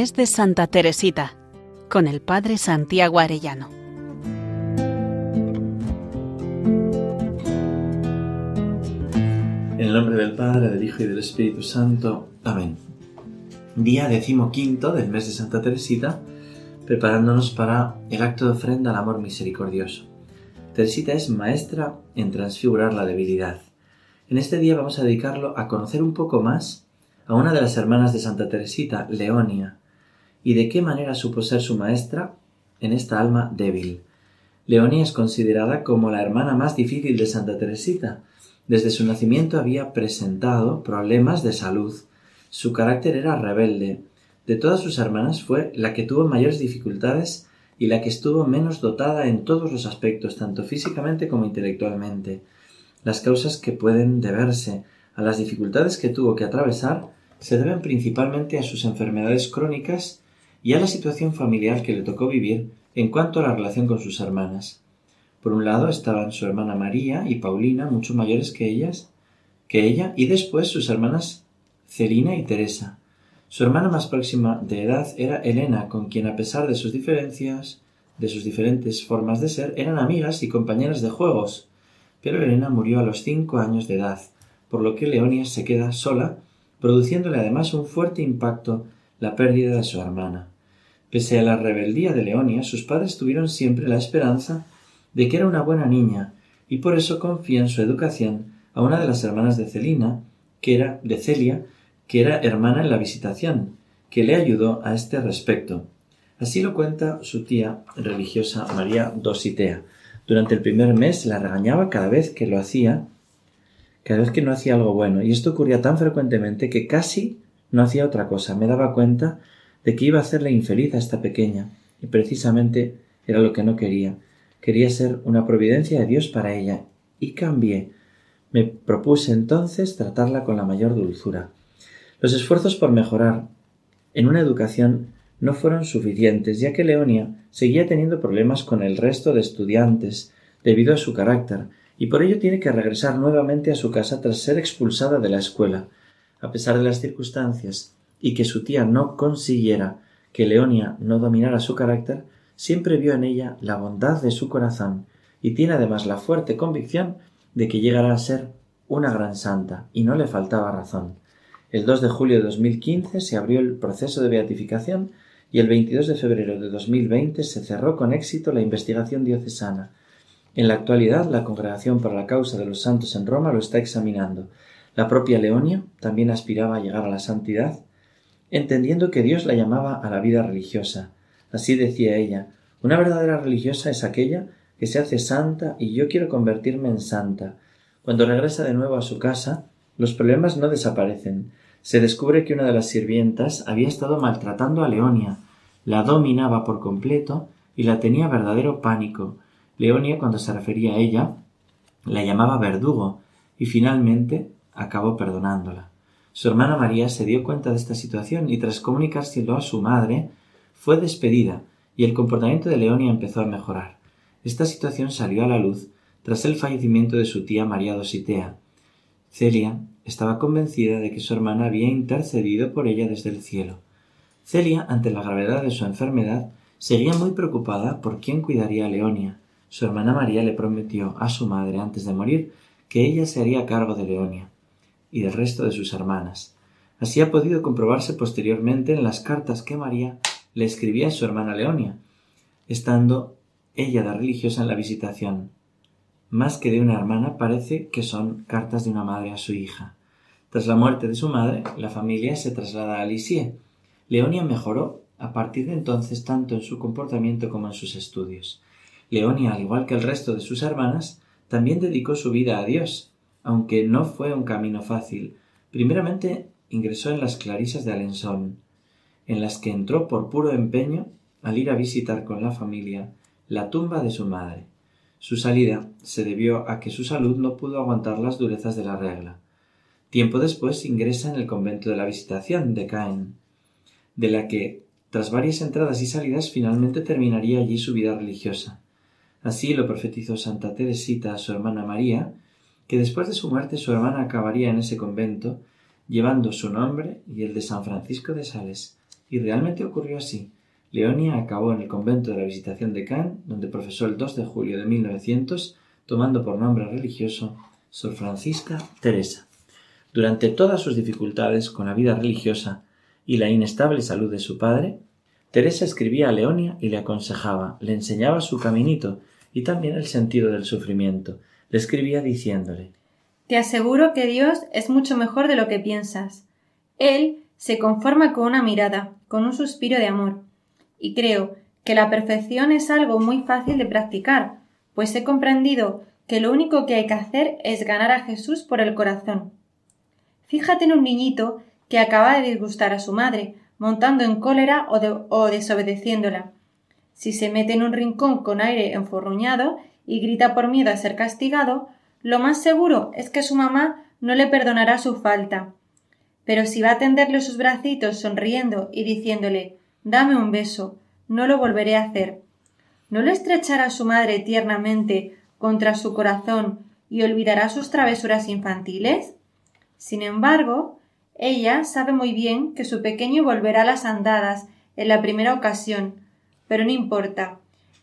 Mes de Santa Teresita con el Padre Santiago Arellano. En el nombre del Padre, del Hijo y del Espíritu Santo. Amén. Día decimoquinto del mes de Santa Teresita, preparándonos para el acto de ofrenda al amor misericordioso. Teresita es maestra en transfigurar la debilidad. En este día vamos a dedicarlo a conocer un poco más a una de las hermanas de Santa Teresita, Leonia, y de qué manera supo ser su maestra en esta alma débil. Leonia es considerada como la hermana más difícil de Santa Teresita. Desde su nacimiento había presentado problemas de salud. Su carácter era rebelde. De todas sus hermanas fue la que tuvo mayores dificultades y la que estuvo menos dotada en todos los aspectos, tanto físicamente como intelectualmente. Las causas que pueden deberse a las dificultades que tuvo que atravesar se deben principalmente a sus enfermedades crónicas y a la situación familiar que le tocó vivir en cuanto a la relación con sus hermanas. Por un lado estaban su hermana María y Paulina, mucho mayores que ellas, que ella, y después sus hermanas Celina y Teresa. Su hermana más próxima de edad era Elena, con quien a pesar de sus diferencias, de sus diferentes formas de ser, eran amigas y compañeras de juegos. Pero Elena murió a los cinco años de edad, por lo que Leonia se queda sola produciéndole además un fuerte impacto la pérdida de su hermana. Pese a la rebeldía de Leonia, sus padres tuvieron siempre la esperanza de que era una buena niña, y por eso confían su educación a una de las hermanas de Celina, que era de Celia, que era hermana en la visitación, que le ayudó a este respecto. Así lo cuenta su tía religiosa María Dositea. Durante el primer mes la regañaba cada vez que lo hacía cada vez que no hacía algo bueno, y esto ocurría tan frecuentemente que casi no hacía otra cosa. Me daba cuenta de que iba a hacerle infeliz a esta pequeña, y precisamente era lo que no quería. Quería ser una providencia de Dios para ella, y cambié. Me propuse entonces tratarla con la mayor dulzura. Los esfuerzos por mejorar en una educación no fueron suficientes, ya que Leonia seguía teniendo problemas con el resto de estudiantes debido a su carácter, y por ello tiene que regresar nuevamente a su casa tras ser expulsada de la escuela. A pesar de las circunstancias y que su tía no consiguiera que Leonia no dominara su carácter, siempre vio en ella la bondad de su corazón y tiene además la fuerte convicción de que llegará a ser una gran santa, y no le faltaba razón. El 2 de julio de 2015 se abrió el proceso de beatificación y el 22 de febrero de 2020 se cerró con éxito la investigación diocesana, en la actualidad, la Congregación para la Causa de los Santos en Roma lo está examinando. La propia Leonia también aspiraba a llegar a la santidad, entendiendo que Dios la llamaba a la vida religiosa. Así decía ella, una verdadera religiosa es aquella que se hace santa y yo quiero convertirme en santa. Cuando regresa de nuevo a su casa, los problemas no desaparecen. Se descubre que una de las sirvientas había estado maltratando a Leonia, la dominaba por completo y la tenía verdadero pánico. Leonia, cuando se refería a ella, la llamaba verdugo y finalmente acabó perdonándola. Su hermana María se dio cuenta de esta situación y tras comunicárselo a su madre, fue despedida y el comportamiento de Leonia empezó a mejorar. Esta situación salió a la luz tras el fallecimiento de su tía María Dositea. Celia estaba convencida de que su hermana había intercedido por ella desde el cielo. Celia, ante la gravedad de su enfermedad, seguía muy preocupada por quién cuidaría a Leonia, su hermana María le prometió a su madre antes de morir que ella se haría cargo de Leonia y del resto de sus hermanas. Así ha podido comprobarse posteriormente en las cartas que María le escribía a su hermana Leonia, estando ella de religiosa en la visitación. Más que de una hermana parece que son cartas de una madre a su hija. Tras la muerte de su madre, la familia se traslada a Lisieux. Leonia mejoró a partir de entonces tanto en su comportamiento como en sus estudios. Leonia, al igual que el resto de sus hermanas, también dedicó su vida a Dios, aunque no fue un camino fácil. Primeramente ingresó en las Clarisas de Alençon, en las que entró por puro empeño al ir a visitar con la familia la tumba de su madre. Su salida se debió a que su salud no pudo aguantar las durezas de la regla. Tiempo después ingresa en el convento de la Visitación de Caen, de la que, tras varias entradas y salidas, finalmente terminaría allí su vida religiosa. Así lo profetizó Santa Teresita a su hermana María, que después de su muerte su hermana acabaría en ese convento, llevando su nombre y el de San Francisco de Sales, Y realmente ocurrió así. Leonia acabó en el convento de la Visitación de Caen, donde profesó el 2 de julio de 1900, tomando por nombre religioso Sor Francisca Teresa. Durante todas sus dificultades con la vida religiosa y la inestable salud de su padre, Teresa escribía a Leonia y le aconsejaba, le enseñaba su caminito y también el sentido del sufrimiento. Le escribía diciéndole Te aseguro que Dios es mucho mejor de lo que piensas. Él se conforma con una mirada, con un suspiro de amor. Y creo que la perfección es algo muy fácil de practicar, pues he comprendido que lo único que hay que hacer es ganar a Jesús por el corazón. Fíjate en un niñito que acaba de disgustar a su madre, montando en cólera o, desobedeciéndola. Si se mete en un rincón con aire enforruñado y grita por miedo a ser castigado, lo más seguro es que su mamá no le perdonará su falta. Pero si va a tenderle sus bracitos sonriendo y diciéndole Dame un beso, no lo volveré a hacer. ¿No le estrechará su madre tiernamente contra su corazón y olvidará sus travesuras infantiles? Sin embargo, ella sabe muy bien que su pequeño volverá a las andadas en la primera ocasión, pero no importa.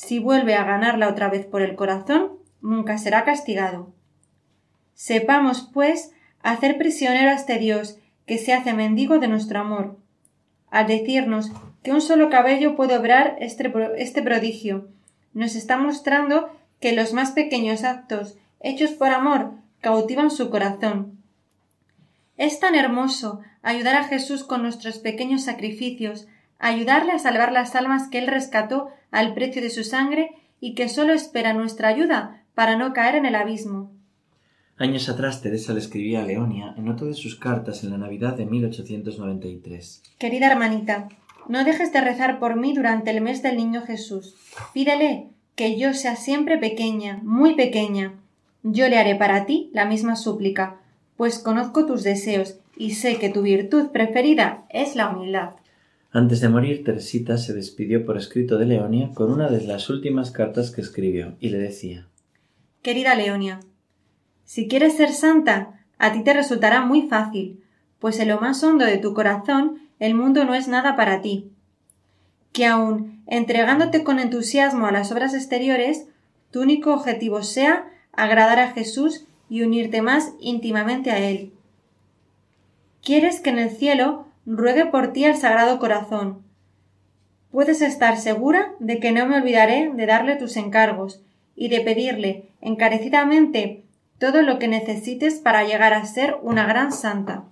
Si vuelve a ganarla otra vez por el corazón, nunca será castigado. Sepamos, pues, hacer prisionero a este Dios que se hace mendigo de nuestro amor. Al decirnos que un solo cabello puede obrar este, este prodigio, nos está mostrando que los más pequeños actos hechos por amor cautivan su corazón es tan hermoso ayudar a Jesús con nuestros pequeños sacrificios, ayudarle a salvar las almas que Él rescató al precio de su sangre y que sólo espera nuestra ayuda para no caer en el abismo. Años atrás Teresa le escribía a Leonia en otra de sus cartas en la Navidad de 1893. Querida hermanita, no dejes de rezar por mí durante el mes del Niño Jesús. Pídele que yo sea siempre pequeña, muy pequeña. Yo le haré para ti la misma súplica, pues conozco tus deseos y sé que tu virtud preferida es la humildad. Antes de morir, Teresita se despidió por escrito de Leonia con una de las últimas cartas que escribió y le decía Querida Leonia, si quieres ser santa, a ti te resultará muy fácil, pues en lo más hondo de tu corazón el mundo no es nada para ti. Que aun entregándote con entusiasmo a las obras exteriores, tu único objetivo sea agradar a Jesús y unirte más íntimamente a Él. Quieres que en el cielo ruegue por ti el Sagrado Corazón. Puedes estar segura de que no me olvidaré de darle tus encargos y de pedirle encarecidamente todo lo que necesites para llegar a ser una gran santa.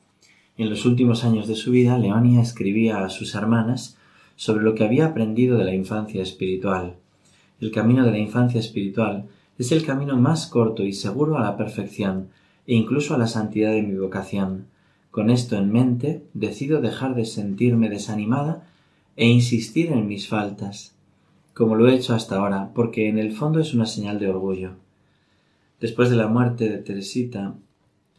En los últimos años de su vida, Leonia escribía a sus hermanas sobre lo que había aprendido de la infancia espiritual. El camino de la infancia espiritual es el camino más corto y seguro a la perfección e incluso a la santidad de mi vocación. Con esto en mente, decido dejar de sentirme desanimada e insistir en mis faltas, como lo he hecho hasta ahora, porque en el fondo es una señal de orgullo. Después de la muerte de Teresita,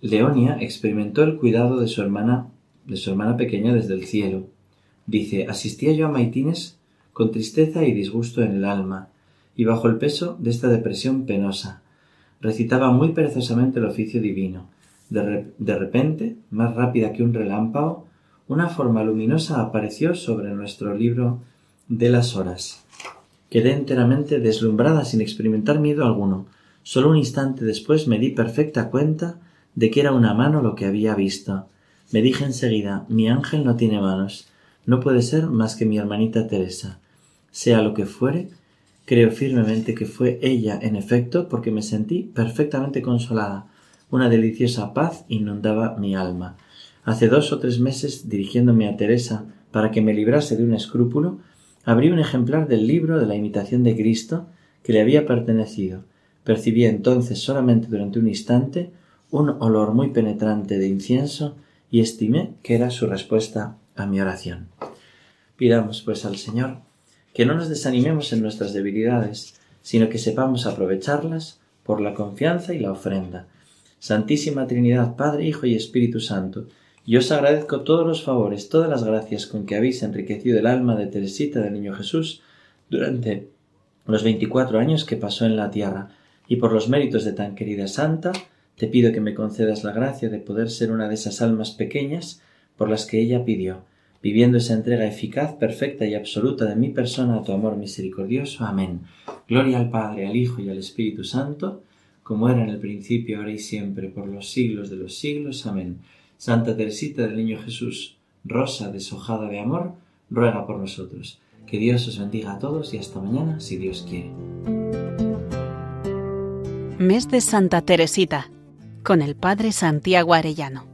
Leonia experimentó el cuidado de su hermana, de su hermana pequeña desde el cielo. Dice, asistía yo a Maitines con tristeza y disgusto en el alma, y bajo el peso de esta depresión penosa. Recitaba muy perezosamente el oficio divino. De, repente, más rápida que un relámpago, una forma luminosa apareció sobre nuestro libro de las horas. Quedé enteramente deslumbrada sin experimentar miedo alguno. Solo un instante después me di perfecta cuenta de que era una mano lo que había visto. Me dije enseguida mi ángel no tiene manos. No puede ser más que mi hermanita Teresa. Sea lo que fuere, Creo firmemente que fue ella, en efecto, porque me sentí perfectamente consolada. Una deliciosa paz inundaba mi alma. Hace dos o tres meses, dirigiéndome a Teresa para que me librase de un escrúpulo, abrí un ejemplar del libro de la imitación de Cristo que le había pertenecido. Percibí entonces solamente durante un instante un olor muy penetrante de incienso y estimé que era su respuesta a mi oración. Pidamos pues al Señor que no nos desanimemos en nuestras debilidades, sino que sepamos aprovecharlas por la confianza y la ofrenda. Santísima Trinidad, Padre, Hijo y Espíritu Santo, yo os agradezco todos los favores, todas las gracias con que habéis enriquecido el alma de Teresita del Niño Jesús durante los veinticuatro años que pasó en la tierra, y por los méritos de tan querida Santa, te pido que me concedas la gracia de poder ser una de esas almas pequeñas por las que ella pidió, viviendo esa entrega eficaz, perfecta y absoluta de mi persona a tu amor misericordioso. Amén. Gloria al Padre, al Hijo y al Espíritu Santo, como era en el principio, ahora y siempre, por los siglos de los siglos. Amén. Santa Teresita del Niño Jesús, rosa deshojada de amor, ruega por nosotros. Que Dios os bendiga a todos y hasta mañana, si Dios quiere. Mes de Santa Teresita, con el Padre Santiago Arellano.